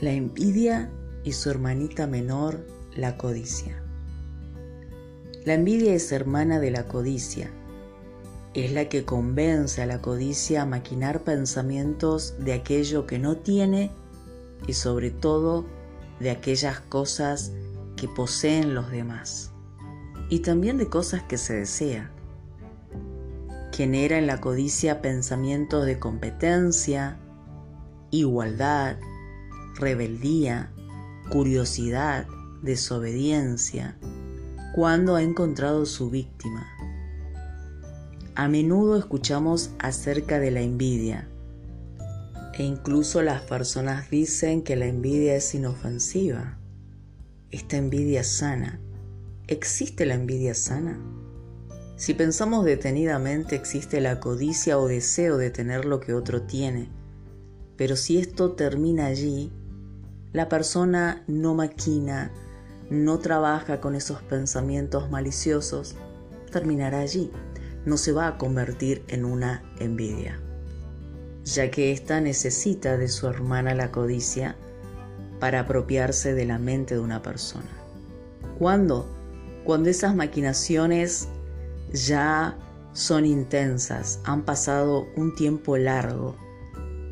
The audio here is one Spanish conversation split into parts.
La envidia y su hermanita menor, la codicia. La envidia es hermana de la codicia. Es la que convence a la codicia a maquinar pensamientos de aquello que no tiene y sobre todo de aquellas cosas que poseen los demás. Y también de cosas que se desea. Genera en la codicia pensamientos de competencia, igualdad, rebeldía, curiosidad, desobediencia, cuando ha encontrado su víctima. A menudo escuchamos acerca de la envidia e incluso las personas dicen que la envidia es inofensiva. Esta envidia sana. ¿Existe la envidia sana? Si pensamos detenidamente existe la codicia o deseo de tener lo que otro tiene, pero si esto termina allí, la persona no maquina, no trabaja con esos pensamientos maliciosos, terminará allí, no se va a convertir en una envidia, ya que ésta necesita de su hermana la codicia para apropiarse de la mente de una persona. ¿Cuándo? Cuando esas maquinaciones ya son intensas, han pasado un tiempo largo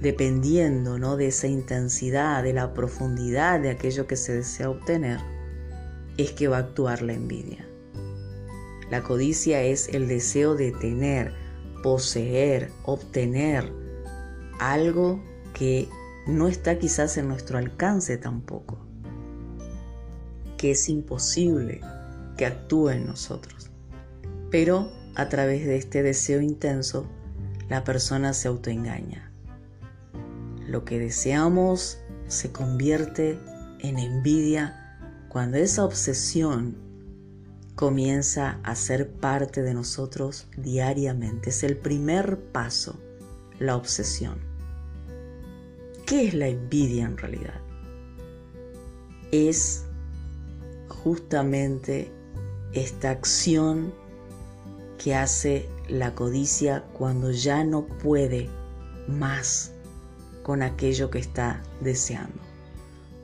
dependiendo ¿no? de esa intensidad, de la profundidad de aquello que se desea obtener, es que va a actuar la envidia. La codicia es el deseo de tener, poseer, obtener algo que no está quizás en nuestro alcance tampoco, que es imposible que actúe en nosotros. Pero a través de este deseo intenso, la persona se autoengaña lo que deseamos se convierte en envidia cuando esa obsesión comienza a ser parte de nosotros diariamente. Es el primer paso, la obsesión. ¿Qué es la envidia en realidad? Es justamente esta acción que hace la codicia cuando ya no puede más con aquello que está deseando.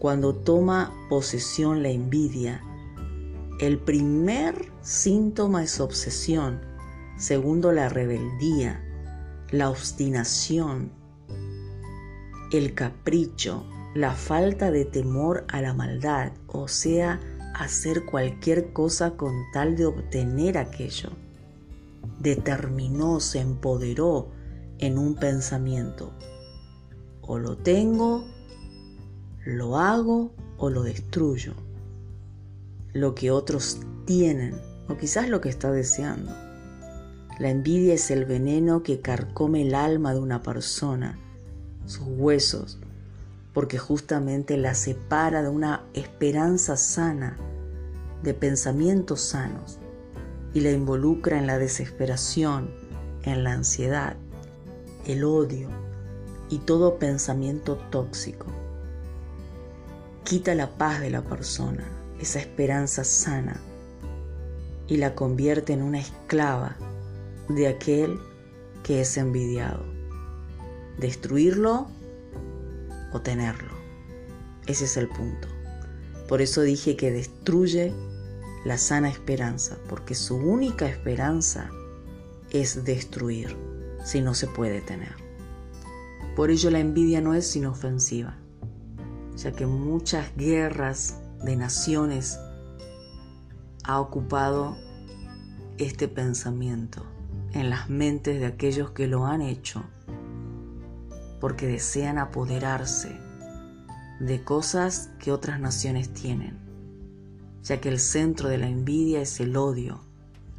Cuando toma posesión la envidia, el primer síntoma es obsesión, segundo la rebeldía, la obstinación, el capricho, la falta de temor a la maldad, o sea, hacer cualquier cosa con tal de obtener aquello. Determinó, se empoderó en un pensamiento o lo tengo, lo hago o lo destruyo. Lo que otros tienen o quizás lo que está deseando. La envidia es el veneno que carcome el alma de una persona, sus huesos, porque justamente la separa de una esperanza sana, de pensamientos sanos, y la involucra en la desesperación, en la ansiedad, el odio, y todo pensamiento tóxico. Quita la paz de la persona, esa esperanza sana, y la convierte en una esclava de aquel que es envidiado. Destruirlo o tenerlo. Ese es el punto. Por eso dije que destruye la sana esperanza, porque su única esperanza es destruir si no se puede tener. Por ello la envidia no es inofensiva, ya que muchas guerras de naciones ha ocupado este pensamiento en las mentes de aquellos que lo han hecho, porque desean apoderarse de cosas que otras naciones tienen, ya que el centro de la envidia es el odio,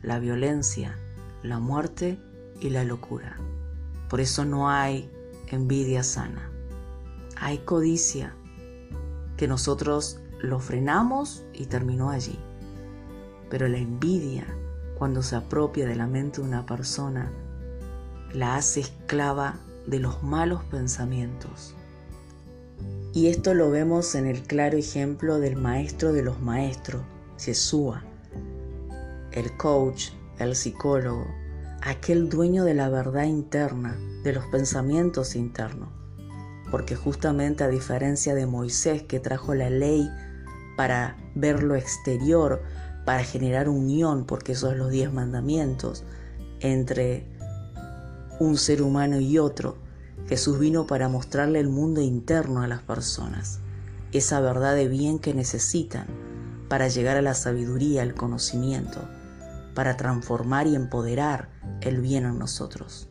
la violencia, la muerte y la locura. Por eso no hay envidia sana. Hay codicia que nosotros lo frenamos y terminó allí. Pero la envidia, cuando se apropia de la mente de una persona, la hace esclava de los malos pensamientos. Y esto lo vemos en el claro ejemplo del maestro de los maestros, Yeshua, el coach, el psicólogo, aquel dueño de la verdad interna, de los pensamientos internos. porque justamente a diferencia de Moisés que trajo la ley para ver lo exterior, para generar unión, porque esos son los diez mandamientos, entre un ser humano y otro, Jesús vino para mostrarle el mundo interno a las personas, esa verdad de bien que necesitan para llegar a la sabiduría, al conocimiento, para transformar y empoderar el bien en nosotros.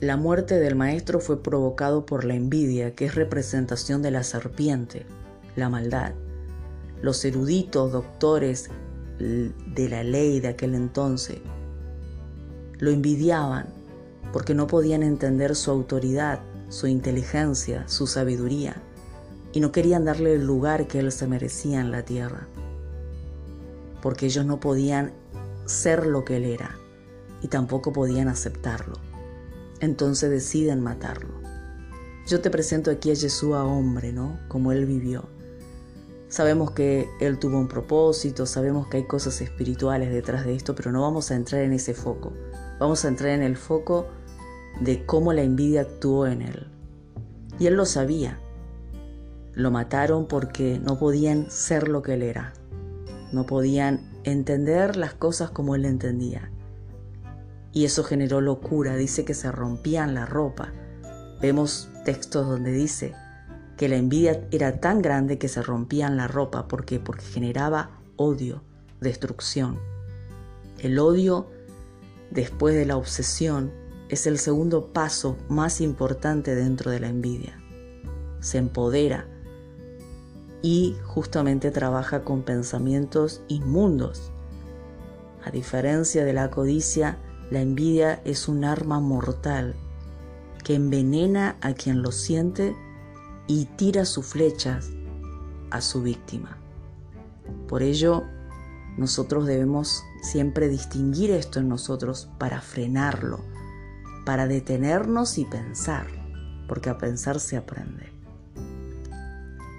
La muerte del maestro fue provocado por la envidia, que es representación de la serpiente, la maldad. Los eruditos doctores de la ley de aquel entonces lo envidiaban porque no podían entender su autoridad, su inteligencia, su sabiduría, y no querían darle el lugar que él se merecía en la tierra, porque ellos no podían ser lo que él era y tampoco podían aceptarlo. Entonces deciden matarlo. Yo te presento aquí a Yeshua hombre, ¿no? Como él vivió. Sabemos que él tuvo un propósito, sabemos que hay cosas espirituales detrás de esto, pero no vamos a entrar en ese foco. Vamos a entrar en el foco de cómo la envidia actuó en él. Y él lo sabía. Lo mataron porque no podían ser lo que él era. No podían entender las cosas como él entendía. Y eso generó locura. Dice que se rompían la ropa. Vemos textos donde dice que la envidia era tan grande que se rompían la ropa. ¿Por qué? Porque generaba odio, destrucción. El odio, después de la obsesión, es el segundo paso más importante dentro de la envidia. Se empodera y justamente trabaja con pensamientos inmundos. A diferencia de la codicia, la envidia es un arma mortal que envenena a quien lo siente y tira sus flechas a su víctima. Por ello, nosotros debemos siempre distinguir esto en nosotros para frenarlo, para detenernos y pensar, porque a pensar se aprende.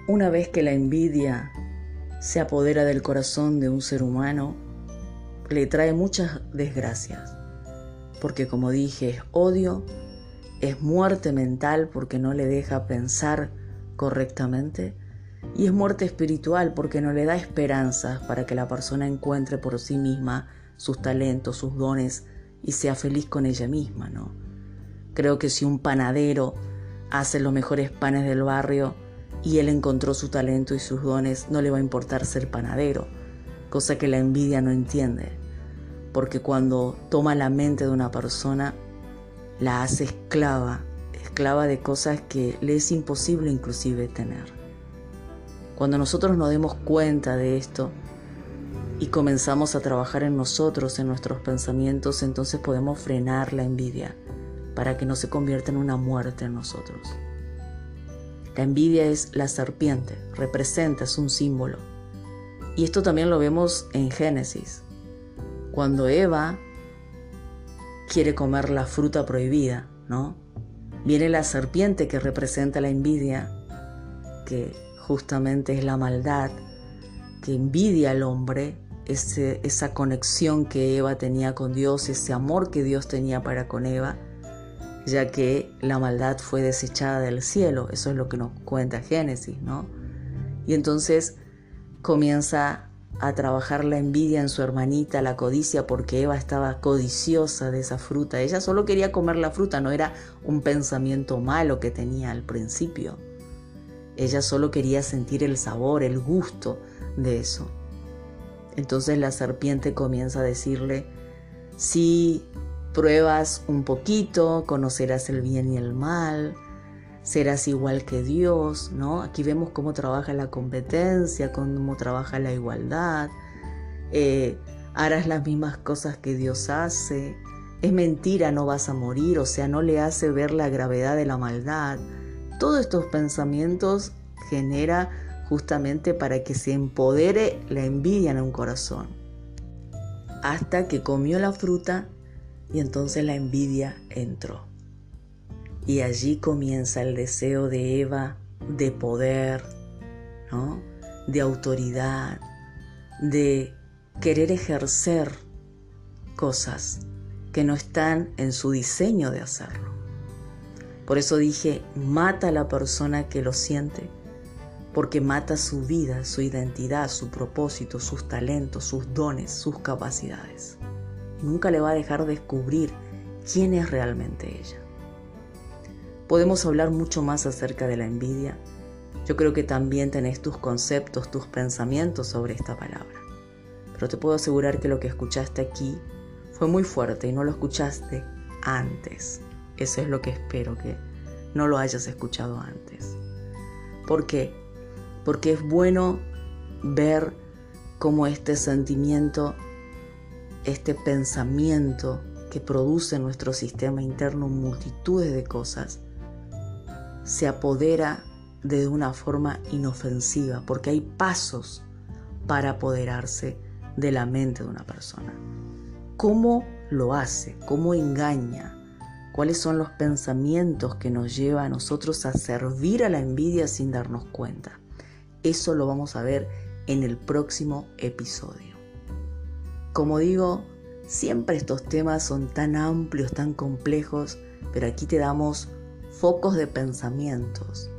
Una vez que la envidia se apodera del corazón de un ser humano, le trae muchas desgracias, porque como dije, es odio, es muerte mental porque no le deja pensar correctamente, y es muerte espiritual porque no le da esperanzas para que la persona encuentre por sí misma sus talentos, sus dones y sea feliz con ella misma, ¿no? Creo que si un panadero hace los mejores panes del barrio y él encontró su talento y sus dones, no le va a importar ser panadero, cosa que la envidia no entiende, porque cuando toma la mente de una persona, la hace esclava, esclava de cosas que le es imposible inclusive tener. Cuando nosotros nos demos cuenta de esto, y comenzamos a trabajar en nosotros, en nuestros pensamientos, entonces podemos frenar la envidia para que no se convierta en una muerte en nosotros. La envidia es la serpiente, representa, es un símbolo. Y esto también lo vemos en Génesis, cuando Eva quiere comer la fruta prohibida, ¿no? Viene la serpiente que representa la envidia, que justamente es la maldad, que envidia al hombre esa conexión que Eva tenía con Dios, ese amor que Dios tenía para con Eva, ya que la maldad fue desechada del cielo, eso es lo que nos cuenta Génesis, ¿no? Y entonces comienza a trabajar la envidia en su hermanita, la codicia, porque Eva estaba codiciosa de esa fruta. Ella solo quería comer la fruta, no era un pensamiento malo que tenía al principio. Ella solo quería sentir el sabor, el gusto de eso. Entonces la serpiente comienza a decirle, si pruebas un poquito, conocerás el bien y el mal, serás igual que Dios, ¿no? Aquí vemos cómo trabaja la competencia, cómo trabaja la igualdad, eh, harás las mismas cosas que Dios hace, es mentira, no vas a morir, o sea, no le hace ver la gravedad de la maldad. Todos estos pensamientos genera justamente para que se empodere la envidia en un corazón. Hasta que comió la fruta y entonces la envidia entró. Y allí comienza el deseo de Eva de poder, ¿no? de autoridad, de querer ejercer cosas que no están en su diseño de hacerlo. Por eso dije, mata a la persona que lo siente, porque mata su vida, su identidad, su propósito, sus talentos, sus dones, sus capacidades. Nunca le va a dejar descubrir quién es realmente ella. Podemos hablar mucho más acerca de la envidia. Yo creo que también tenés tus conceptos, tus pensamientos sobre esta palabra. Pero te puedo asegurar que lo que escuchaste aquí fue muy fuerte y no lo escuchaste antes. Eso es lo que espero que no lo hayas escuchado antes. ¿Por qué? Porque es bueno ver cómo este sentimiento, este pensamiento que produce en nuestro sistema interno multitudes de cosas, se apodera de una forma inofensiva, porque hay pasos para apoderarse de la mente de una persona. ¿Cómo lo hace? ¿Cómo engaña? ¿Cuáles son los pensamientos que nos lleva a nosotros a servir a la envidia sin darnos cuenta? Eso lo vamos a ver en el próximo episodio. Como digo, siempre estos temas son tan amplios, tan complejos, pero aquí te damos focos de pensamientos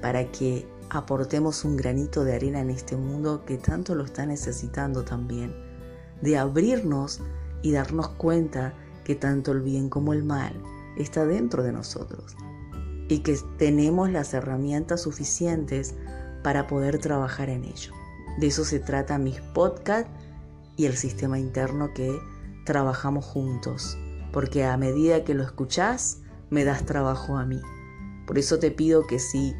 para que aportemos un granito de arena en este mundo que tanto lo está necesitando también, de abrirnos y darnos cuenta que tanto el bien como el mal está dentro de nosotros y que tenemos las herramientas suficientes para poder trabajar en ello. De eso se trata mis podcasts y el sistema interno que trabajamos juntos, porque a medida que lo escuchás, me das trabajo a mí. Por eso te pido que si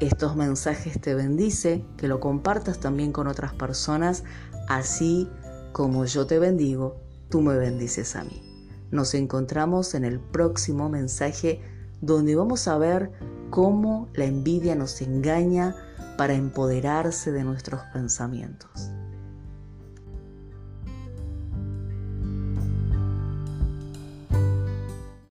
estos mensajes te bendice, que lo compartas también con otras personas, así como yo te bendigo, tú me bendices a mí. Nos encontramos en el próximo mensaje donde vamos a ver cómo la envidia nos engaña para empoderarse de nuestros pensamientos.